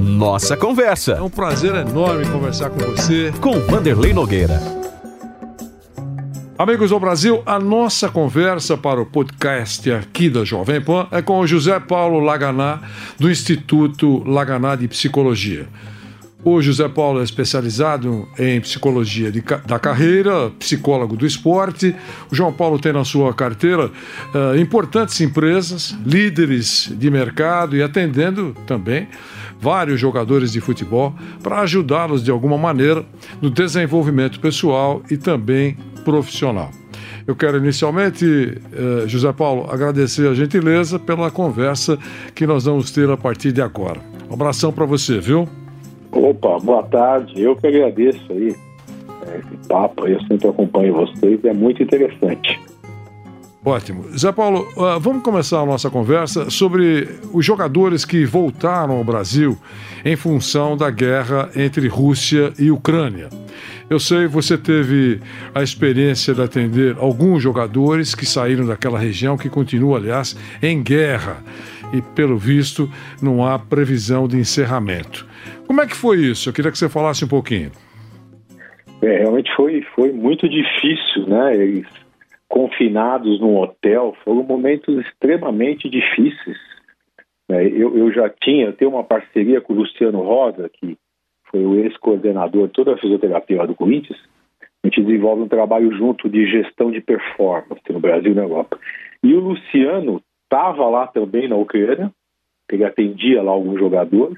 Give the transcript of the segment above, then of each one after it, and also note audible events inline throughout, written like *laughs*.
Nossa Conversa. É um prazer enorme conversar com você. Com Vanderlei Nogueira. Amigos do Brasil, a nossa conversa para o podcast aqui da Jovem Pan é com o José Paulo Laganá, do Instituto Laganá de Psicologia. O José Paulo é especializado em psicologia de, da carreira, psicólogo do esporte. O João Paulo tem na sua carteira uh, importantes empresas, líderes de mercado e atendendo também vários jogadores de futebol para ajudá-los de alguma maneira no desenvolvimento pessoal e também profissional. Eu quero inicialmente, uh, José Paulo, agradecer a gentileza pela conversa que nós vamos ter a partir de agora. Um abração para você, viu? Opa, boa tarde. Eu que agradeço aí é, esse papo. Eu sempre acompanho vocês, é muito interessante. Ótimo. Zé Paulo, uh, vamos começar a nossa conversa sobre os jogadores que voltaram ao Brasil em função da guerra entre Rússia e Ucrânia. Eu sei você teve a experiência de atender alguns jogadores que saíram daquela região, que continua, aliás, em guerra. E, pelo visto, não há previsão de encerramento. Como é que foi isso? Eu queria que você falasse um pouquinho. É, realmente foi, foi muito difícil, né? Confinados num hotel foram momentos extremamente difíceis. É, eu, eu já tinha, eu tenho uma parceria com o Luciano Rosa, que foi o ex-coordenador de toda a fisioterapia do Corinthians. A gente desenvolve um trabalho junto de gestão de performance no Brasil e na Europa. E o Luciano estava lá também na Ucrânia, ele atendia lá alguns jogadores,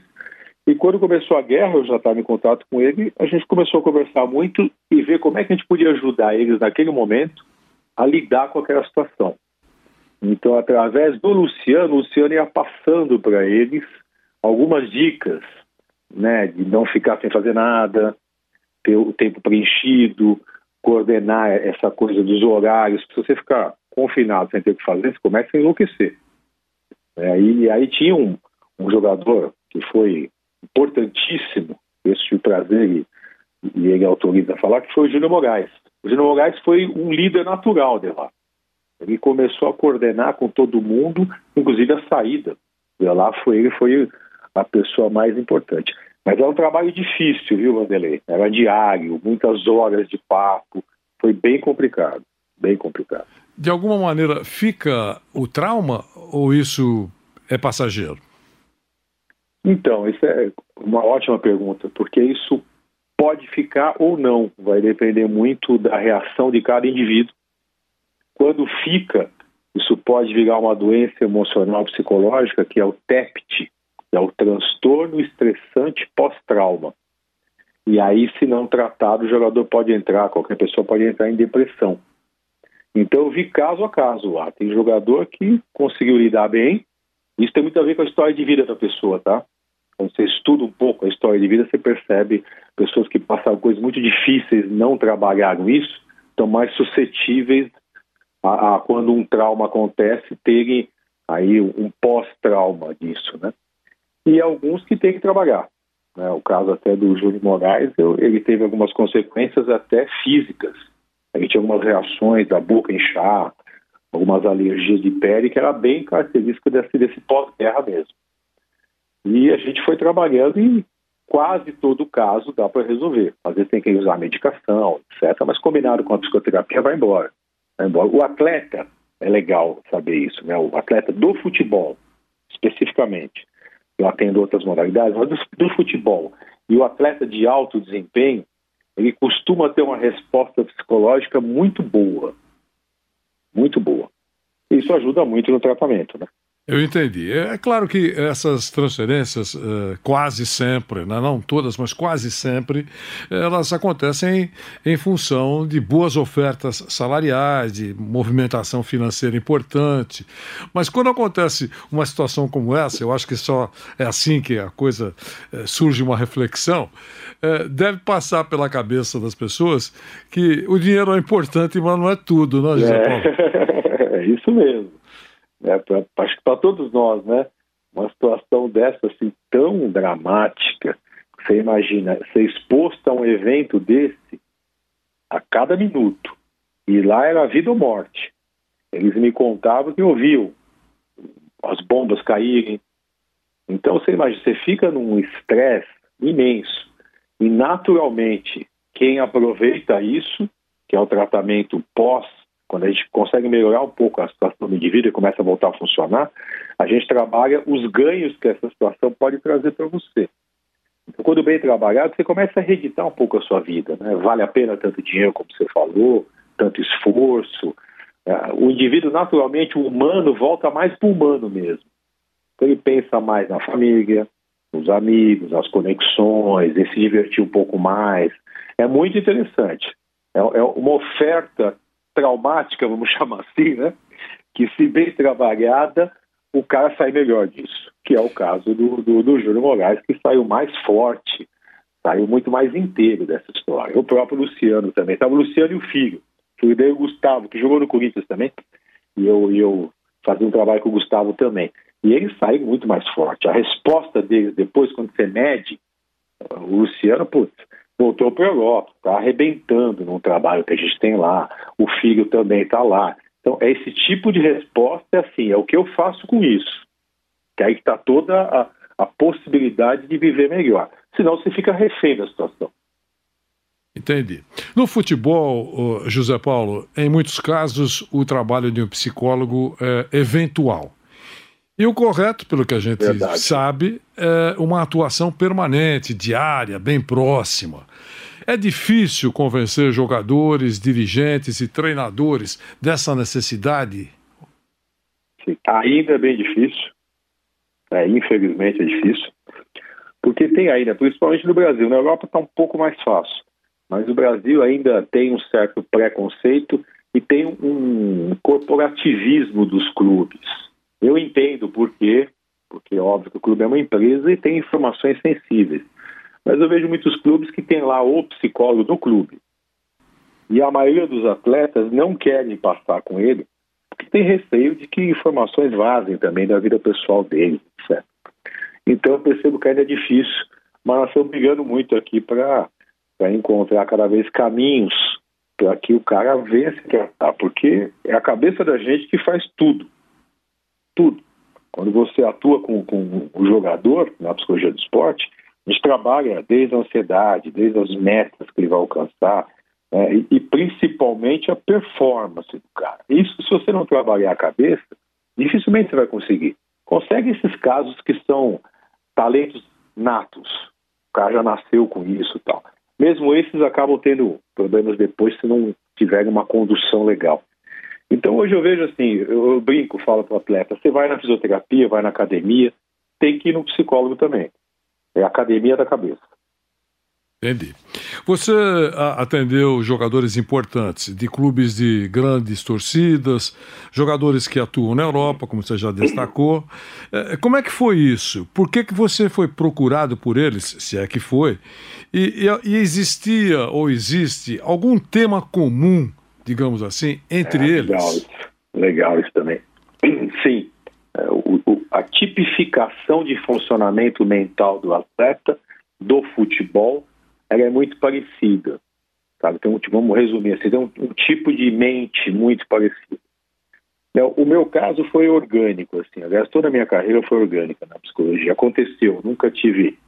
e quando começou a guerra, eu já estava em contato com ele, a gente começou a conversar muito e ver como é que a gente podia ajudar eles naquele momento a lidar com aquela situação. Então, através do Luciano, o Luciano ia passando para eles algumas dicas, né, de não ficar sem fazer nada, ter o tempo preenchido, coordenar essa coisa dos horários. Se você ficar confinado sem ter o que fazer, você começa a enlouquecer. É, e aí tinha um, um jogador que foi importantíssimo, esse o prazer e, e ele autoriza a falar, que foi o Júnior Moraes. O Júnior Moraes foi um líder natural de lá. Ele começou a coordenar com todo mundo, inclusive a saída. De lá foi ele foi a pessoa mais importante. Mas é um trabalho difícil, viu, Vanderlei? Era diário, muitas horas de papo. Foi bem complicado, bem complicado. De alguma maneira, fica o trauma ou isso é passageiro? Então, isso é uma ótima pergunta, porque isso pode ficar ou não, vai depender muito da reação de cada indivíduo. Quando fica, isso pode virar uma doença emocional psicológica, que é o TEPT, que é o transtorno estressante pós-trauma. E aí, se não tratado, o jogador pode entrar, qualquer pessoa pode entrar em depressão. Então, eu vi caso a caso lá. Tem jogador que conseguiu lidar bem. Isso tem muito a ver com a história de vida da pessoa, tá? Quando você estuda um pouco a história de vida, você percebe pessoas que passaram coisas muito difíceis, não trabalharam isso, estão mais suscetíveis a, a quando um trauma acontece, terem aí um pós-trauma disso, né? E alguns que têm que trabalhar. Né? O caso até do Júlio Moraes, eu, ele teve algumas consequências até físicas. Ele tinha algumas reações da boca inchar, algumas alergias de pele, que era bem característica desse, desse pós-guerra mesmo. E a gente foi trabalhando e quase todo caso dá para resolver. Às vezes tem que usar medicação, etc. Mas combinado com a psicoterapia, vai embora. vai embora. O atleta, é legal saber isso, né? O atleta do futebol, especificamente. Eu atendo outras modalidades, mas do, do futebol. E o atleta de alto desempenho, ele costuma ter uma resposta psicológica muito boa. Muito boa. Isso ajuda muito no tratamento, né? Eu entendi. É, é claro que essas transferências, eh, quase sempre, né, não todas, mas quase sempre, elas acontecem em função de boas ofertas salariais, de movimentação financeira importante. Mas quando acontece uma situação como essa, eu acho que só é assim que a coisa eh, surge uma reflexão, eh, deve passar pela cabeça das pessoas que o dinheiro é importante, mas não é tudo, né, José Paulo? É, *laughs* é isso mesmo né, pra, acho que para todos nós, né? Uma situação dessa assim tão dramática, você imagina, ser exposto a um evento desse a cada minuto. E lá era vida ou morte. Eles me contavam que ouviam as bombas caírem. Então você imagina, você fica num estresse imenso. E naturalmente, quem aproveita isso, que é o tratamento pós quando a gente consegue melhorar um pouco a situação do indivíduo e começa a voltar a funcionar, a gente trabalha os ganhos que essa situação pode trazer para você. Então, quando bem trabalhado, você começa a reeditar um pouco a sua vida. Né? Vale a pena tanto dinheiro, como você falou, tanto esforço. É, o indivíduo, naturalmente, o humano, volta mais para o humano mesmo. Então, ele pensa mais na família, nos amigos, nas conexões, em se divertir um pouco mais. É muito interessante. É, é uma oferta traumática, vamos *laughs* chamar assim, né? Que se bem trabalhada, o cara sai melhor disso, que é o caso do, do, do Júlio Moraes, que saiu mais forte, saiu muito mais inteiro dessa história. O próprio Luciano também. Estava o Luciano e o filho. O dele, o Gustavo, que jogou no Corinthians também. E eu, eu fazia um trabalho com o Gustavo também. E ele sai muito mais forte. A resposta deles depois, quando você mede, o Luciano, putz, voltou para a Europa, está arrebentando no trabalho que a gente tem lá, o filho também está lá. Então, é esse tipo de resposta, assim, é o que eu faço com isso. Que aí está toda a, a possibilidade de viver melhor. Senão você fica refém da situação. Entendi. No futebol, José Paulo, em muitos casos o trabalho de um psicólogo é eventual. E o correto, pelo que a gente Verdade. sabe, é uma atuação permanente, diária, bem próxima. É difícil convencer jogadores, dirigentes e treinadores dessa necessidade? Sim, ainda é bem difícil. É, infelizmente é difícil. Porque tem ainda, principalmente no Brasil. Na Europa está um pouco mais fácil. Mas o Brasil ainda tem um certo preconceito e tem um corporativismo dos clubes. Eu entendo por quê, porque é óbvio que o clube é uma empresa e tem informações sensíveis. Mas eu vejo muitos clubes que têm lá o psicólogo do clube. E a maioria dos atletas não querem passar com ele, porque tem receio de que informações vazem também da vida pessoal dele, certo? Então eu percebo que ainda é difícil, mas nós estamos brigando muito aqui para encontrar cada vez caminhos para que o cara venha se tratar, porque é a cabeça da gente que faz tudo tudo. Quando você atua com, com o jogador na psicologia do esporte, a gente trabalha desde a ansiedade, desde as metas que ele vai alcançar, né, e, e, principalmente a performance do cara. Isso, se você não trabalhar a cabeça, dificilmente você vai conseguir. Consegue esses casos que são talentos natos, o cara já nasceu com isso e tal. Mesmo esses acabam tendo problemas depois se não tiverem uma condução legal. Então hoje eu vejo assim, eu, brinco, falo para o atleta, você vai na fisioterapia, vai na academia, tem que ir no psicólogo também. É a academia da cabeça. Entendi. Você atendeu jogadores importantes de clubes de grandes torcidas, jogadores que atuam na Europa, como você já destacou. É, como é que foi isso? Por que, que você foi procurado por eles, se é que foi? E, e, e existia ou existe algum tema comum digamos assim, entre é, eles? Legal isso, legal isso também. Sim, é, o, o, a tipificação de funcionamento mental do atleta do futebol ela é muito parecida. Sabe? Um, vamos resumir assim, tem um, um tipo de mente muito parecido. É, o meu caso foi orgânico, assim. Aliás, toda a minha carreira foi orgânica na psicologia. Aconteceu, nunca tive.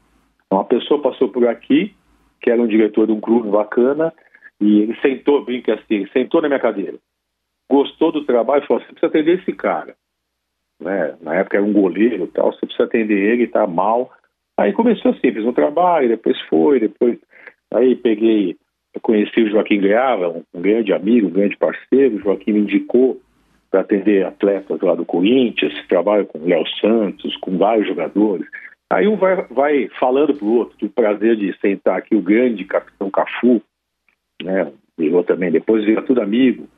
Uma pessoa passou por aqui, que era um diretor de um clube bacana, e ele sentou, brinca assim, sentou na minha cadeira. Gostou do trabalho e falou: você precisa atender esse cara. Né? Na época era um goleiro e tal, você precisa atender ele, tá mal. Aí começou assim, fiz um trabalho, depois foi, depois. Aí peguei, conheci o Joaquim Greava, um grande amigo, um grande parceiro. O Joaquim me indicou para atender atletas lá do Corinthians, trabalho com o Léo Santos, com vários jogadores. Aí um vai, vai falando para o outro, tive o prazer de sentar aqui o grande capitão Cafu, né? Virou também, depois vira tudo amigo.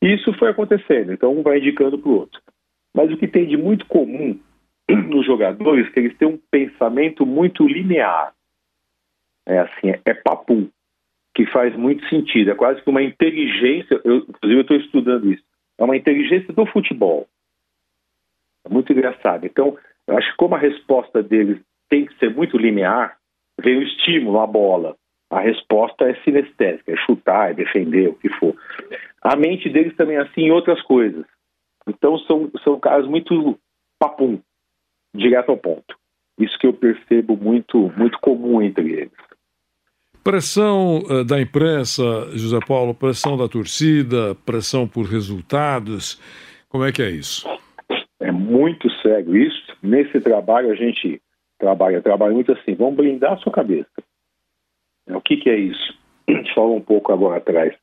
Isso foi acontecendo, então um vai indicando para o outro. Mas o que tem de muito comum *clears throat* nos jogadores é que eles têm um pensamento muito linear. É assim, é, é papum, que faz muito sentido. É quase que uma inteligência, eu, inclusive eu estou estudando isso, é uma inteligência do futebol. É muito engraçado. Então, eu acho que como a resposta deles tem que ser muito linear, vem o estímulo, a bola. A resposta é sinestésica, é chutar, é defender, o que for. A mente deles também é assim em outras coisas. Então são, são caras muito papum, direto ao ponto. Isso que eu percebo muito, muito comum entre eles. Pressão uh, da imprensa, José Paulo, pressão da torcida, pressão por resultados. Como é que é isso? É muito sério isso. Nesse trabalho a gente trabalha, trabalha muito assim, vamos blindar a sua cabeça. O que, que é isso? *clears throat* Falou um pouco agora atrás.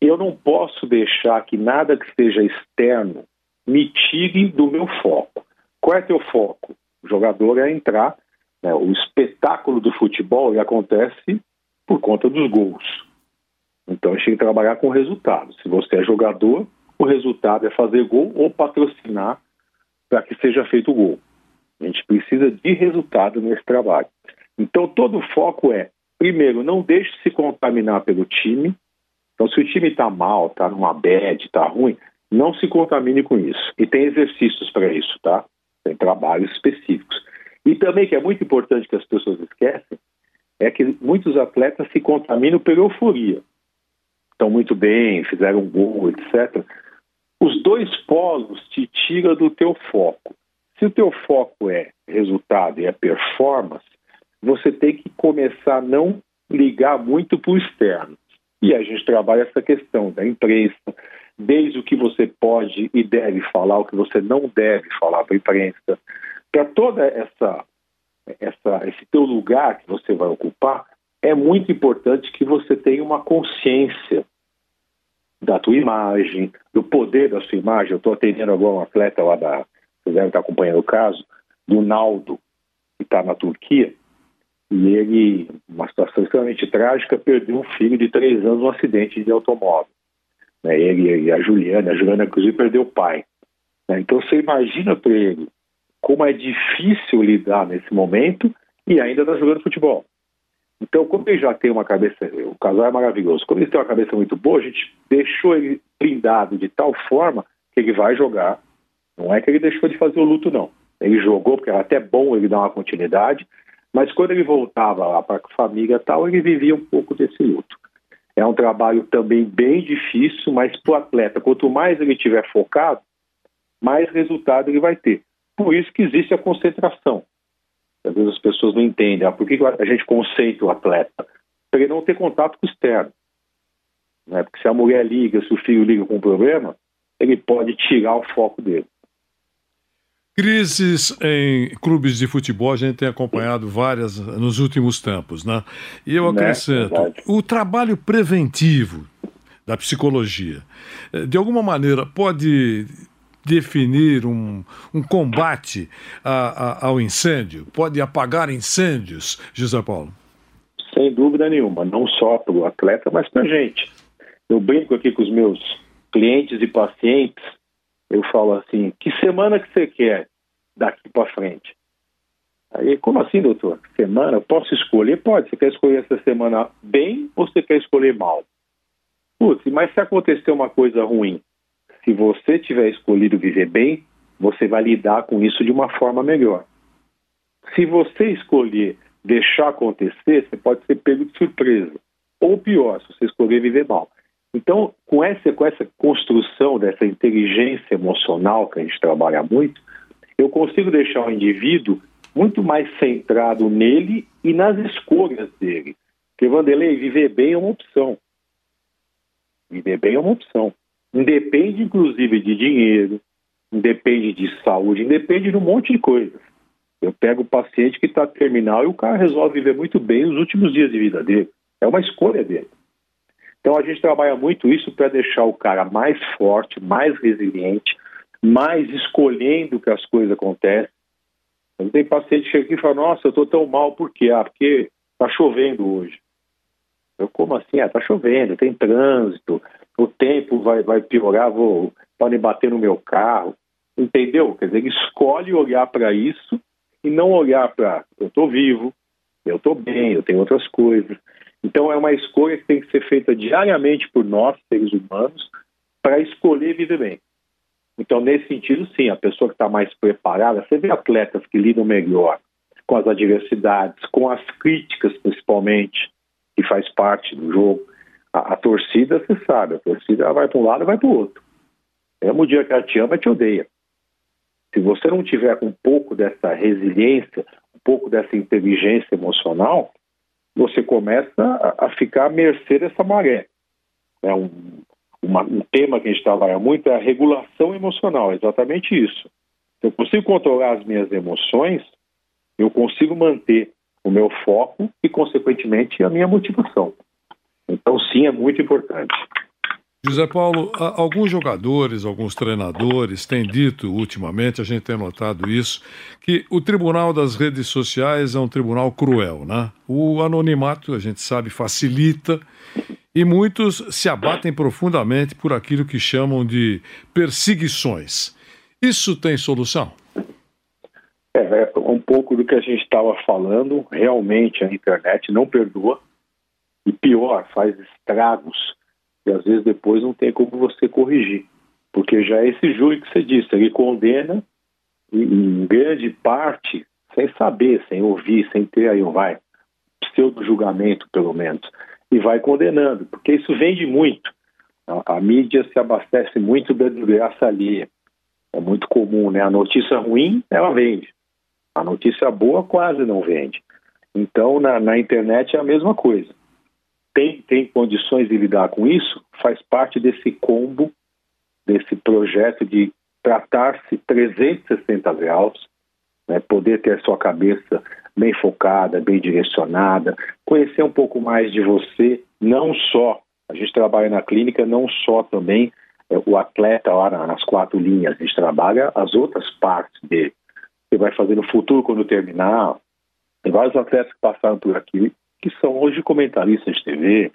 Eu não posso deixar que nada que seja externo me tire do meu foco. Qual é teu foco? O jogador é entrar. Né? O espetáculo do futebol ele acontece por conta dos gols. Então a gente tem que trabalhar com resultado. Se você é jogador, o resultado é fazer gol ou patrocinar para que seja feito o gol. A gente precisa de resultado nesse trabalho. Então todo o foco é, primeiro, não deixe se contaminar pelo time. Então se o time está mal, está numa bad, está ruim, não se contamine com isso. E tem exercícios para isso, tá? Tem trabalhos específicos. E também, que é muito importante que as pessoas esquecem, é que muitos atletas se contaminam pela euforia. Estão muito bem, fizeram um gol, etc. Os dois polos te tiram do teu foco. Se o teu foco é resultado e é performance, você tem que começar a não ligar muito para o externo. E a gente trabalha essa questão da imprensa, desde o que você pode e deve falar, o que você não deve falar para a imprensa, para toda essa, essa esse teu lugar que você vai ocupar, é muito importante que você tenha uma consciência da tua imagem, do poder da sua imagem. Eu estou atendendo agora um atleta lá da, vocês devem estar acompanhando o caso, do Naldo, que está na Turquia, e ele, uma situação extremamente trágica, perdeu um filho de três anos num acidente de automóvel. Né? Ele e a Juliana, a Juliana inclusive perdeu o pai. Né? Então você imagina para ele como é difícil lidar nesse momento e ainda está jogando futebol. Então, como ele já tem uma cabeça, o casal é maravilhoso, como ele tem uma cabeça muito boa, a gente deixou ele blindado de tal forma que ele vai jogar. Não é que ele deixou de fazer o luto, não. Ele jogou, porque era até bom ele dar uma continuidade, mas quando ele voltava lá para a família tal, ele vivia um pouco desse luto. É um trabalho também bem difícil, mas para o atleta, quanto mais ele tiver focado, mais resultado ele vai ter. Por isso que existe a concentração. Às vezes as pessoas não entendem. Ah, por que a gente concentra o atleta? Para ele não ter contato com o externo. Né? Porque se a mulher liga, se o filho liga com um problema, ele pode tirar o foco dele. Crises em clubes de futebol a gente tem acompanhado várias nos últimos tempos, né? E eu né? acrescento né? o trabalho preventivo da psicologia, eh, de alguma maneira pode definir um, um combate a, a, ao incêndio, pode apagar incêndios, José Paulo? Sem dúvida nenhuma, não só para o atleta, mas para a gente. Eu brinco aqui com os meus clientes e pacientes eu falo assim: que semana que você quer daqui para frente? Aí, como assim, doutor? Semana? Posso escolher? Pode. Você quer escolher essa semana bem ou você quer escolher mal? Putz, mas se acontecer uma coisa ruim, se você tiver escolhido viver bem, você vai lidar com isso de uma forma melhor. Se você escolher deixar acontecer, você pode ser pego de surpresa. Ou pior, se você escolher viver mal. Então, com essa, com essa construção dessa inteligência emocional que a gente trabalha muito, eu consigo deixar o indivíduo muito mais centrado nele e nas escolhas dele. Porque, Vanderlei, viver bem é uma opção. Viver bem é uma opção. Independe, inclusive, de dinheiro, independe de saúde, independe de um monte de coisas. Eu pego o paciente que está terminal e o cara resolve viver muito bem os últimos dias de vida dele. É uma escolha dele. Então a gente trabalha muito isso para deixar o cara mais forte, mais resiliente, mais escolhendo que as coisas acontecem. Eu tenho paciente que chega aqui e fala, nossa, eu estou tão mal, por quê? Ah, porque está chovendo hoje. Eu, como assim? Ah, está chovendo, tem trânsito, o tempo vai, vai piorar, vou, podem bater no meu carro. Entendeu? Quer dizer, ele escolhe olhar para isso e não olhar para eu estou vivo, eu estou bem, eu tenho outras coisas. Então é uma escolha que tem que ser feita diariamente por nós, seres humanos, para escolher viver bem. Então, nesse sentido, sim, a pessoa que está mais preparada, você vê atletas que lidam melhor com as adversidades, com as críticas, principalmente, que faz parte do jogo. A, a torcida, você sabe, a torcida vai para um lado e vai para o outro. Mesmo o dia que ela te ama, te odeia. Se você não tiver um pouco dessa resiliência, um pouco dessa inteligência emocional, você começa a, a ficar à mercê dessa maré. É um, uma, um tema que a gente trabalha muito é a regulação emocional, exatamente isso. Se eu consigo controlar as minhas emoções, eu consigo manter o meu foco e, consequentemente, a minha motivação. Então, sim, é muito importante. José Paulo, alguns jogadores, alguns treinadores têm dito ultimamente, a gente tem notado isso, que o tribunal das redes sociais é um tribunal cruel, né? O anonimato, a gente sabe, facilita e muitos se abatem profundamente por aquilo que chamam de perseguições. Isso tem solução? É, é um pouco do que a gente estava falando. Realmente a internet não perdoa e pior, faz estragos e às vezes depois não tem como você corrigir. Porque já é esse júri que você disse, ele condena em grande parte sem saber, sem ouvir, sem ter aí um vai, pseudo julgamento pelo menos, e vai condenando, porque isso vende muito. A, a mídia se abastece muito da desgraça alheia. É muito comum, né? A notícia ruim, ela vende. A notícia boa quase não vende. Então, na, na internet é a mesma coisa tem, tem condições de lidar com isso, faz parte desse combo, desse projeto de tratar-se 360 graus, né, poder ter sua cabeça bem focada, bem direcionada, conhecer um pouco mais de você, não só, a gente trabalha na clínica, não só também é, o atleta lá nas quatro linhas, a gente trabalha as outras partes dele. Você vai fazer no futuro quando terminar. Tem vários atletas que passaram por aqui que são hoje comentaristas de TV,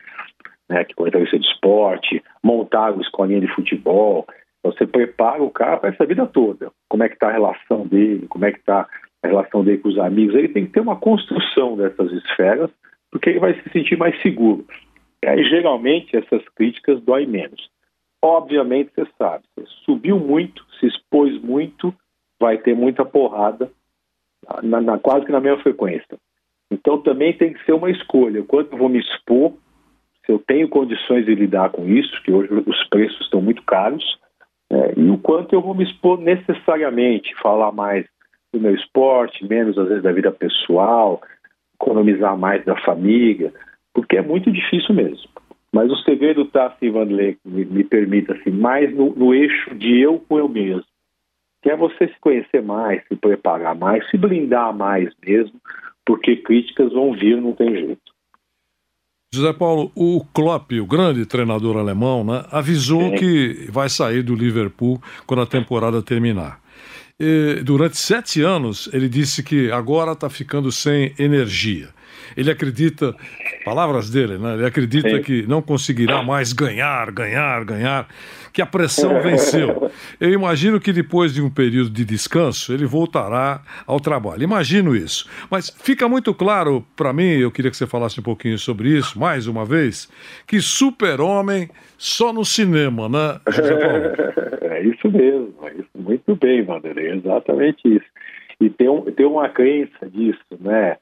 né, que comentarista de esporte, montaram escolinha de futebol. Você prepara o cara para essa vida toda. Como é que está a relação dele, como é que está a relação dele com os amigos. Ele tem que ter uma construção dessas esferas, porque ele vai se sentir mais seguro. E aí, geralmente, essas críticas doem menos. Obviamente, você sabe, você subiu muito, se expôs muito, vai ter muita porrada, na, na, quase que na mesma frequência. Então também tem que ser uma escolha. Quanto eu vou me expor, se eu tenho condições de lidar com isso, que hoje os preços estão muito caros, é, e o quanto eu vou me expor necessariamente, falar mais do meu esporte, menos às vezes da vida pessoal, economizar mais da família, porque é muito difícil mesmo. Mas o segredo está, assim, Vanderlei, me, me permita, assim, mais no, no eixo de eu com eu mesmo, que é você se conhecer mais, se preparar mais, se blindar mais mesmo, porque críticas vão vir, não tem jeito. José Paulo, o Klopp, o grande treinador alemão, né, avisou Sim. que vai sair do Liverpool quando a temporada terminar. E, durante sete anos, ele disse que agora está ficando sem energia. Ele acredita, palavras dele, né? Ele acredita Sim. que não conseguirá mais ganhar, ganhar, ganhar, que a pressão *laughs* venceu. Eu imagino que depois de um período de descanso, ele voltará ao trabalho. Imagino isso. Mas fica muito claro para mim, eu queria que você falasse um pouquinho sobre isso, mais uma vez, que super-homem só no cinema, né? *laughs* É isso mesmo, é isso. muito bem, Vanderlei, é exatamente isso. E tem, um, tem uma crença disso, né?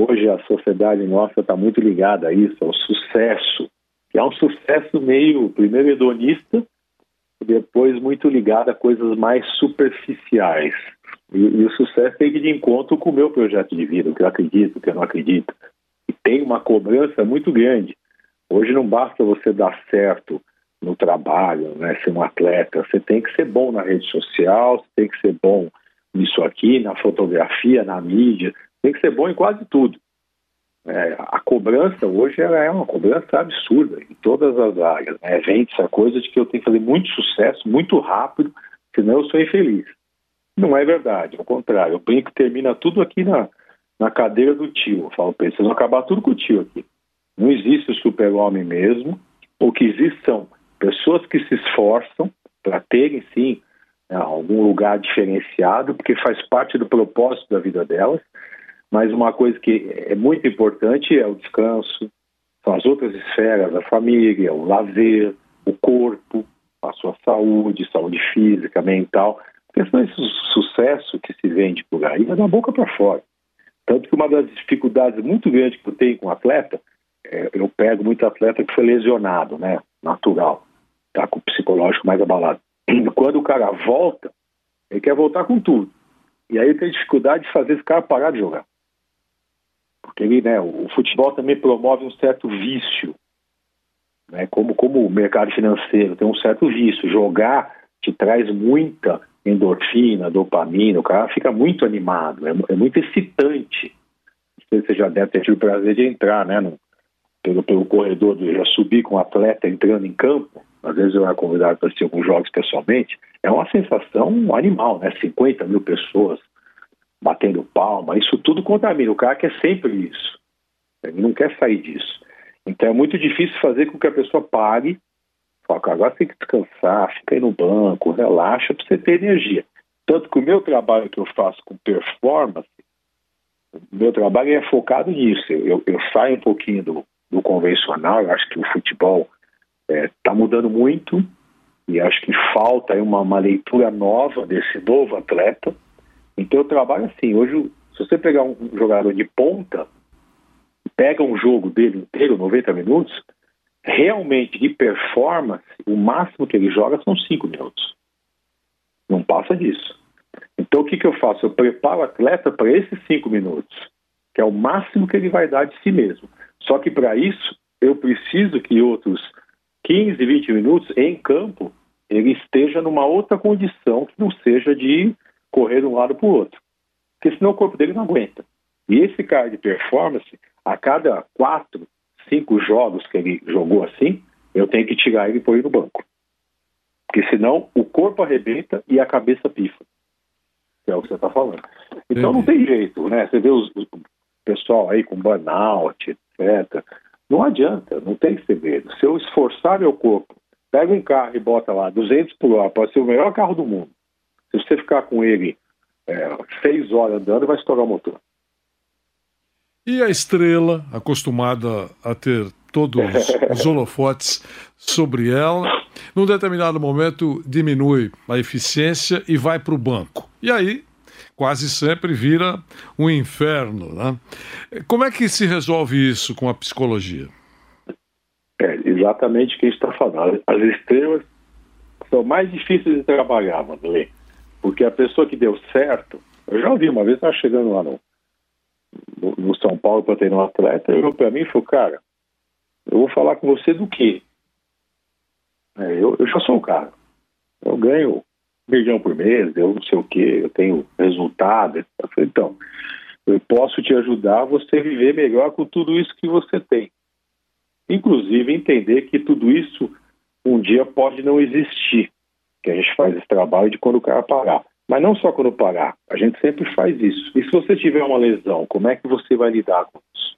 Hoje a sociedade nossa está muito ligada a isso, ao sucesso, que é um sucesso meio, primeiro hedonista, depois muito ligado a coisas mais superficiais. E, e, o sucesso tem que ir de encontro com o meu projeto de vida, o que eu acredito, o que eu não acredito. E tem uma cobrança muito grande. Hoje não basta você dar certo no trabalho, né, ser um atleta, você tem que ser bom na rede social, você tem que ser bom nisso aqui, na fotografia, na mídia, tem que ser bom em quase tudo. É, a cobrança hoje ela é uma cobrança absurda em todas as áreas. Né? Vem essa coisa de que eu tenho que fazer muito sucesso, muito rápido, senão eu sou infeliz. Não é verdade, ao contrário. Eu brinco termina tudo aqui na, na cadeira do tio. Eu falo para vocês vão acabar tudo com o tio aqui. Não existe o super-homem mesmo. O que existe são pessoas que se esforçam para terem, sim, né, algum lugar diferenciado, porque faz parte do propósito da vida delas. Mas uma coisa que é muito importante é o descanso, são as outras esferas, a família, o lazer, o corpo, a sua saúde, saúde física, mental. Porque senão esse sucesso que se vende por aí é da boca para fora. Tanto que uma das dificuldades muito grandes que eu tenho com atleta, é, eu pego muito atleta que foi lesionado, né? Natural, tá com o psicológico mais abalado. Quando o cara volta, ele quer voltar com tudo. E aí tem dificuldade de fazer esse cara parar de jogar. Porque ele, né, o futebol também promove um certo vício. Né? Como, como o mercado financeiro tem um certo vício. Jogar te traz muita endorfina, dopamina, o cara fica muito animado, é, é muito excitante. Você já deve ter tido o prazer de entrar, né, no, pelo, pelo corredor, do, já subir com um atleta entrando em campo, às vezes eu era convidado para assistir alguns jogos pessoalmente, é uma sensação animal, né, 50 mil pessoas batendo palma, isso tudo contamina, o cara quer sempre isso, ele não quer sair disso. Então é muito difícil fazer com que a pessoa pare Fala, agora tem que descansar, fica aí no banco, relaxa para você ter energia. Tanto que o meu trabalho que eu faço com performance, meu trabalho é focado nisso. Eu, eu saio um pouquinho do, do convencional, eu acho que o futebol está é, tá mudando muito e acho que falta uma, uma leitura nova desse novo atleta. Então eu trabalho assim, hoje se você pegar um jogador de ponta, pega um jogo dele inteiro, 90 minutos, realmente de performance, o máximo que ele joga são cinco minutos. Não passa disso. Então o que, que eu faço? Eu preparo o atleta para esses cinco minutos, que é o máximo que ele vai dar de si mesmo. Só que para isso eu preciso que outros 15, 20 minutos em campo ele esteja numa outra condição que não seja de correr de um lado para o outro. Porque senão o corpo dele não aguenta. E esse cara de performance, a cada quatro, cinco jogos que ele jogou assim, eu tenho que tirar ele e pôr ele no banco. Porque senão o corpo arrebenta e a cabeça pifa. Que é o que você está falando. Então não tem jeito, né? Você vê os, o pessoal aí com burnout, etc. Não adianta, não tem segredo. Se eu esforçar meu corpo, pega um carro e bota lá 200 por hora, pode ser o melhor carro do mundo. Se você ficar com ele é, seis horas andando, vai estourar o motor. E a estrela, acostumada a ter todos *laughs* os holofotes sobre ela, num determinado momento diminui a eficiência e vai para o banco. E aí, quase sempre vira um inferno. Né? Como é que se resolve isso com a psicologia? É exatamente o que a gente está falando. As estrelas são mais difíceis de trabalhar, Madeleine, porque a pessoa que deu certo, eu já ouvi uma vez, estava chegando lá no, no, São Paulo para ter um atleta, ele para mim e falou, cara, eu vou falar com você do quê? É, eu, eu já sou o cara. Eu ganho um milhão por mês, eu não sei o quê, eu tenho resultado. Eu falei, então, eu posso te ajudar a você viver melhor com tudo isso que você tem. Inclusive entender que tudo isso um dia pode não existir. Que a gente faz esse trabalho de quando o cara parar. Mas não só quando parar, a gente sempre faz isso. E se você tiver uma lesão, como é que você vai lidar com isso?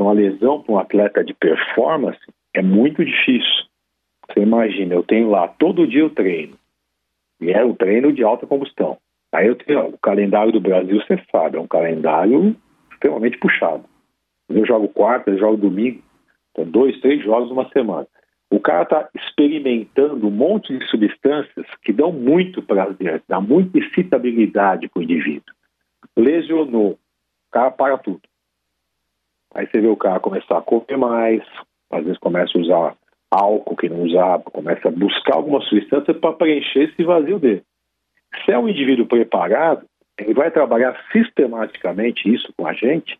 Uma lesão para um atleta de performance é muito difícil. Você imagina, eu tenho lá todo dia o treino, e é o treino de alta combustão. Aí eu tenho o calendário do Brasil, você sabe, é um calendário extremamente puxado. Eu jogo quarta, eu jogo domingo, então dois, três jogos numa semana. O cara está experimentando um monte de substâncias que dão muito prazer, dá muita excitabilidade para o indivíduo. Lesionou, o cara para tudo. Aí você vê o cara começar a comer mais, às vezes começa a usar álcool que não usava, começa a buscar alguma substância para preencher esse vazio dele. Se é um indivíduo preparado, ele vai trabalhar sistematicamente isso com a gente,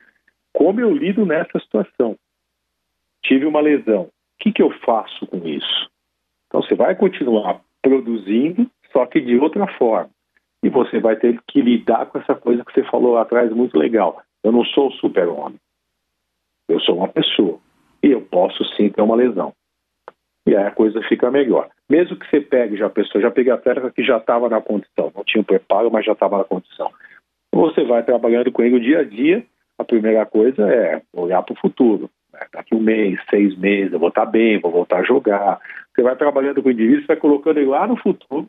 como eu lido nessa situação. Tive uma lesão, que, que eu faço com isso? Então você vai continuar produzindo, só que de outra forma. E você vai ter que lidar com essa coisa que você falou lá atrás, muito legal. Eu não sou super-homem. Eu sou uma pessoa e eu posso sim ter uma lesão. E aí a coisa fica melhor. Mesmo que você pegue já a pessoa, já peguei atleta que já estava na condição, não tinha o preparo, mas já estava na condição. Você vai trabalhando com ele o dia a dia, a primeira coisa é olhar para o futuro. Né? Daqui um mês, seis meses, eu vou estar bem, vou voltar a jogar. Você vai trabalhando com o indivíduo, você vai colocando ele lá no futuro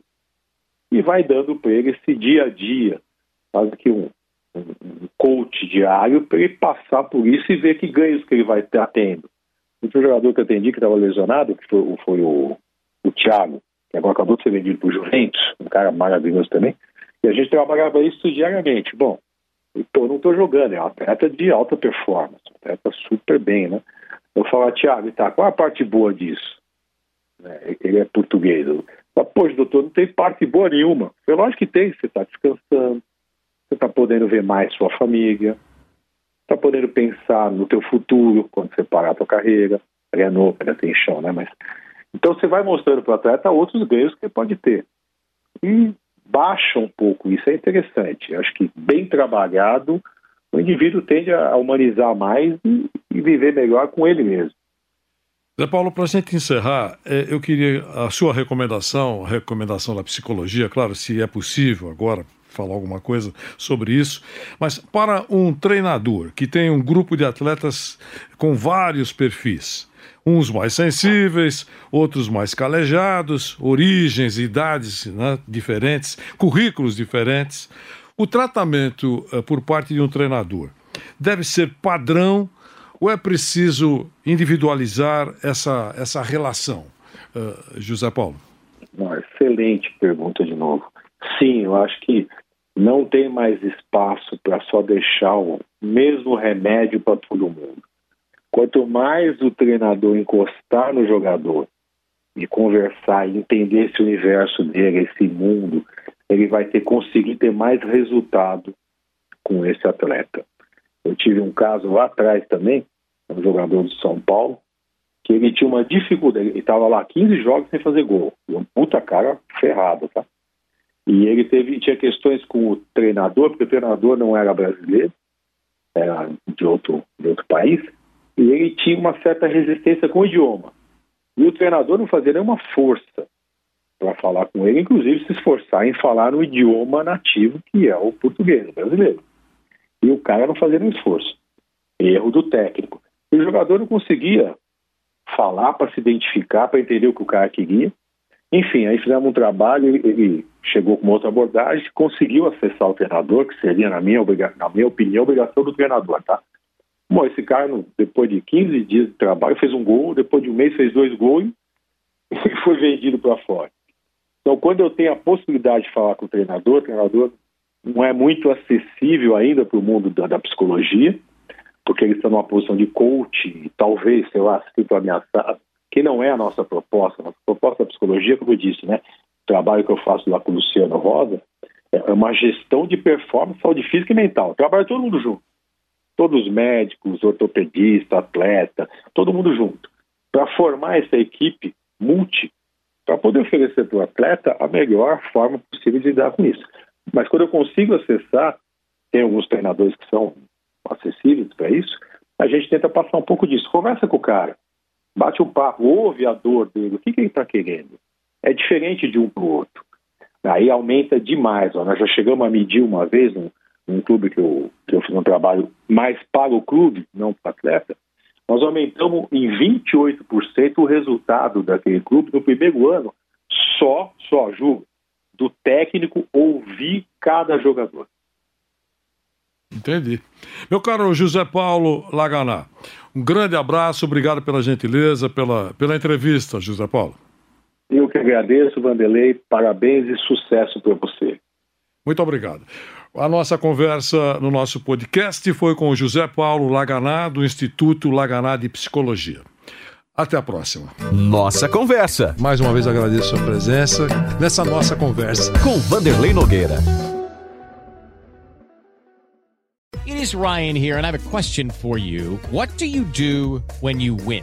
e vai dando para ele esse dia a dia, quase que um, um coach diário para ele passar por isso e ver que ganhos que ele vai estar tendo. O jogador que eu atendi que estava lesionado, que foi, foi o, o Thiago, que agora acabou de ser vendido para o Juventus, um cara maravilhoso também, e a gente trabalhava isso diariamente. Bom, eu não estou jogando, é um atleta de alta performance, um atleta super bem, né? Eu falo, Thiago, tá, qual a parte boa disso? É, ele é português. Eu falo, Poxa, doutor, não tem parte boa nenhuma. Eu, lógico que tem, você está descansando, você está podendo ver mais sua família, está podendo pensar no teu futuro quando você parar a tua carreira. Ele é novo, ainda tem chão, né? Mas... Então você vai mostrando para o atleta outros ganhos que ele pode ter. E baixa um pouco, isso é interessante. Acho que bem trabalhado, o indivíduo tende a humanizar mais e, e viver melhor com ele mesmo. Zé Paulo, para a gente encerrar, é, eu queria a sua recomendação, a recomendação da psicologia, claro, se é possível agora, falar alguma coisa sobre isso, mas para um treinador que tem um grupo de atletas com vários perfis, uns mais sensíveis, outros mais calejados, origens, idades né, diferentes, currículos diferentes. O tratamento uh, por parte de um treinador deve ser padrão ou é preciso individualizar essa, essa relação? Uh, José Paulo. Excelente pergunta de novo. Sim, eu acho que não tem mais espaço para só deixar o mesmo remédio para todo mundo. Quanto mais o treinador encostar no jogador e conversar e entender esse universo dele, esse mundo, ele vai ter conseguir ter mais resultado com esse atleta. Eu tive um caso lá atrás também, um jogador de São Paulo, que ele tinha uma dificuldade, ele estava lá 15 jogos sem fazer gol, uma puta cara ferrada, tá? E ele teve, tinha questões com o treinador, porque o treinador não era brasileiro, era de outro, de outro país, e ele tinha uma certa resistência com o idioma. E o treinador não fazia nenhuma força para falar com ele, inclusive se esforçar em falar no idioma nativo, que é o português, o brasileiro. E o cara não fazia nenhum esforço. Erro do técnico. E o jogador não conseguia falar para se identificar, para entender o que o cara queria. Enfim, aí fizemos um trabalho, ele chegou com outra abordagem, conseguiu acessar o treinador, que seria, na minha, na minha opinião, obrigação do treinador, tá? Bom, esse cara, depois de 15 dias de trabalho, fez um gol, depois de um mês fez dois gols e *laughs* foi vendido para fora. Então, quando eu tenho a possibilidade de falar com o treinador, o treinador não é muito acessível ainda para o mundo da, da, psicologia, porque ele está numa posição de coach, talvez, sei lá, sinto ameaçado, que não é a nossa proposta. A nossa proposta da psicologia, como eu disse, né? O trabalho que eu faço lá com o Luciano Rosa é uma gestão de performance, saúde física e mental. Trabalha todo mundo junto. Todos os médicos, ortopedista, atleta, todo mundo junto. Para formar essa equipe multi, para poder oferecer para o atleta a melhor forma possível de lidar com isso. Mas quando eu consigo acessar, tem alguns treinadores que são acessíveis para isso, a gente tenta passar um pouco disso. Conversa com o cara, bate um papo, ouve a dor dele, o que, que ele está querendo. É diferente de um para o outro. Aí aumenta demais. Ó. Nós já chegamos a medir uma vez num, num clube que eu, que eu fiz um trabalho mais para o clube, não para o atleta. Nós aumentamos em 28% o resultado daquele clube no primeiro ano, só, só, julgo, do técnico ouvir cada jogador. Entendi. Meu caro José Paulo Laganá, um grande abraço, obrigado pela gentileza, pela, pela entrevista, José Paulo. Eu que agradeço, Vanderlei, parabéns e sucesso para você. Muito obrigado. A nossa conversa no nosso podcast foi com o José Paulo Laganá, do Instituto Laganá de Psicologia. Até a próxima. Nossa conversa. Mais uma vez agradeço a sua presença nessa nossa conversa com Vanderlei Nogueira. It is Ryan here and I have a question for you. What do you do when you win?